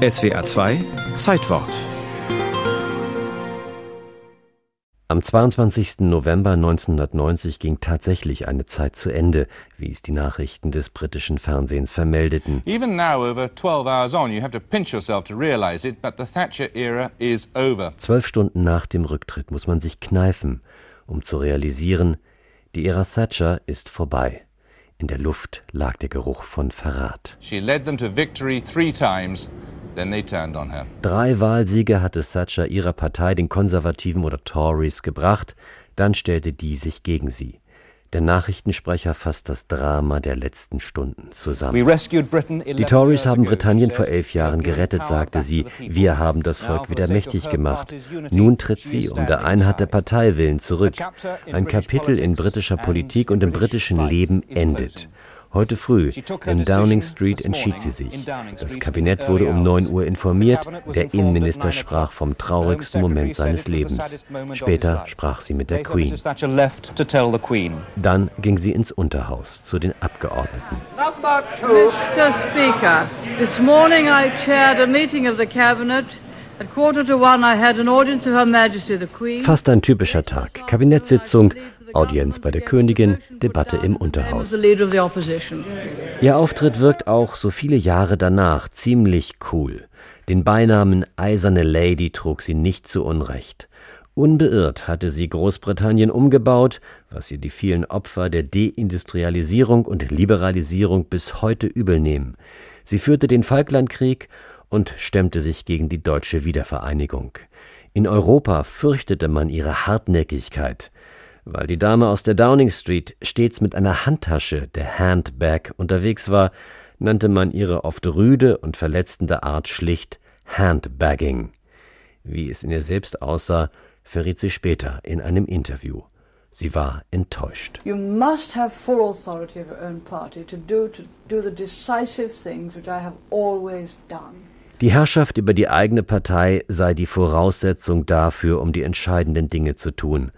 SWA 2 Zeitwort Am 22. November 1990 ging tatsächlich eine Zeit zu Ende, wie es die Nachrichten des britischen Fernsehens vermeldeten. Even now, over 12 hours on, you have to pinch yourself to realize it, but the Thatcher era is over. Zwölf Stunden nach dem Rücktritt muss man sich kneifen, um zu realisieren, die Ära Thatcher ist vorbei. In der Luft lag der Geruch von Verrat. She led them to victory three times. Drei Wahlsiege hatte Thatcher ihrer Partei, den Konservativen oder Tories, gebracht, dann stellte die sich gegen sie. Der Nachrichtensprecher fasst das Drama der letzten Stunden zusammen. Die Tories haben Britannien vor elf Jahren gerettet, sagte sie. Wir haben das Volk wieder mächtig gemacht. Nun tritt sie um der Einheit der Partei willen zurück. Ein Kapitel in britischer Politik und im britischen Leben endet. Heute früh in Downing Street entschied sie sich. Das Kabinett wurde um 9 Uhr informiert. Der Innenminister sprach vom traurigsten Moment seines Lebens. Später sprach sie mit der Queen. Dann ging sie ins Unterhaus zu den Abgeordneten. Mr. Speaker, this morning I chaired a meeting of the cabinet. Fast ein typischer Tag. Kabinettssitzung, Audienz bei der Königin, Debatte im Unterhaus. Ihr Auftritt wirkt auch so viele Jahre danach ziemlich cool. Den Beinamen Eiserne Lady trug sie nicht zu Unrecht. Unbeirrt hatte sie Großbritannien umgebaut, was ihr die vielen Opfer der Deindustrialisierung und Liberalisierung bis heute übel nehmen. Sie führte den Falklandkrieg und stemmte sich gegen die deutsche Wiedervereinigung. In Europa fürchtete man ihre Hartnäckigkeit. Weil die Dame aus der Downing Street stets mit einer Handtasche, der Handbag, unterwegs war, nannte man ihre oft rüde und verletzende Art schlicht Handbagging. Wie es in ihr selbst aussah, verriet sie später in einem Interview. Sie war enttäuscht. You must have full authority of your own party to do, to do the decisive things which I have always done. Die Herrschaft über die eigene Partei sei die Voraussetzung dafür, um die entscheidenden Dinge zu tun.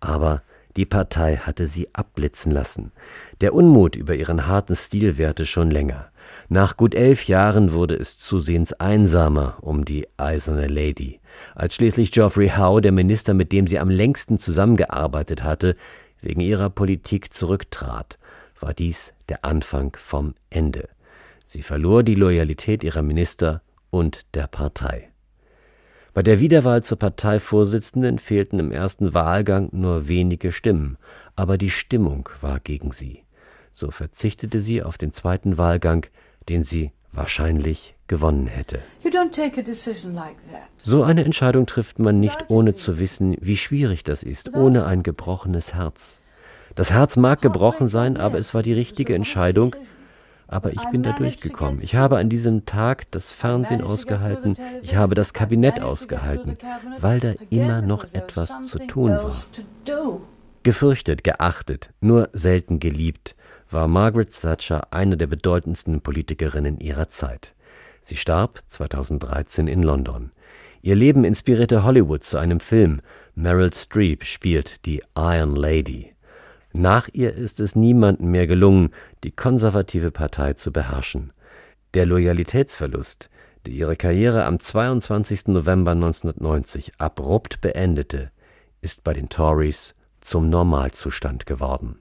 Aber die Partei hatte sie abblitzen lassen. Der Unmut über ihren harten Stil währte schon länger. Nach gut elf Jahren wurde es zusehends einsamer um die eiserne Lady. Als schließlich Geoffrey Howe, der Minister, mit dem sie am längsten zusammengearbeitet hatte, wegen ihrer Politik zurücktrat, war dies der Anfang vom Ende. Sie verlor die Loyalität ihrer Minister und der Partei. Bei der Wiederwahl zur Parteivorsitzenden fehlten im ersten Wahlgang nur wenige Stimmen, aber die Stimmung war gegen sie. So verzichtete sie auf den zweiten Wahlgang, den sie wahrscheinlich gewonnen hätte. So eine Entscheidung trifft man nicht, ohne zu wissen, wie schwierig das ist, ohne ein gebrochenes Herz. Das Herz mag gebrochen sein, aber es war die richtige Entscheidung, aber ich bin da durchgekommen. Ich habe an diesem Tag das Fernsehen ausgehalten, ich habe das Kabinett ausgehalten, weil da immer noch etwas zu tun war. Gefürchtet, geachtet, nur selten geliebt, war Margaret Thatcher eine der bedeutendsten Politikerinnen ihrer Zeit. Sie starb 2013 in London. Ihr Leben inspirierte Hollywood zu einem Film. Meryl Streep spielt die Iron Lady. Nach ihr ist es niemandem mehr gelungen, die konservative Partei zu beherrschen. Der Loyalitätsverlust, der ihre Karriere am 22. November 1990 abrupt beendete, ist bei den Tories zum Normalzustand geworden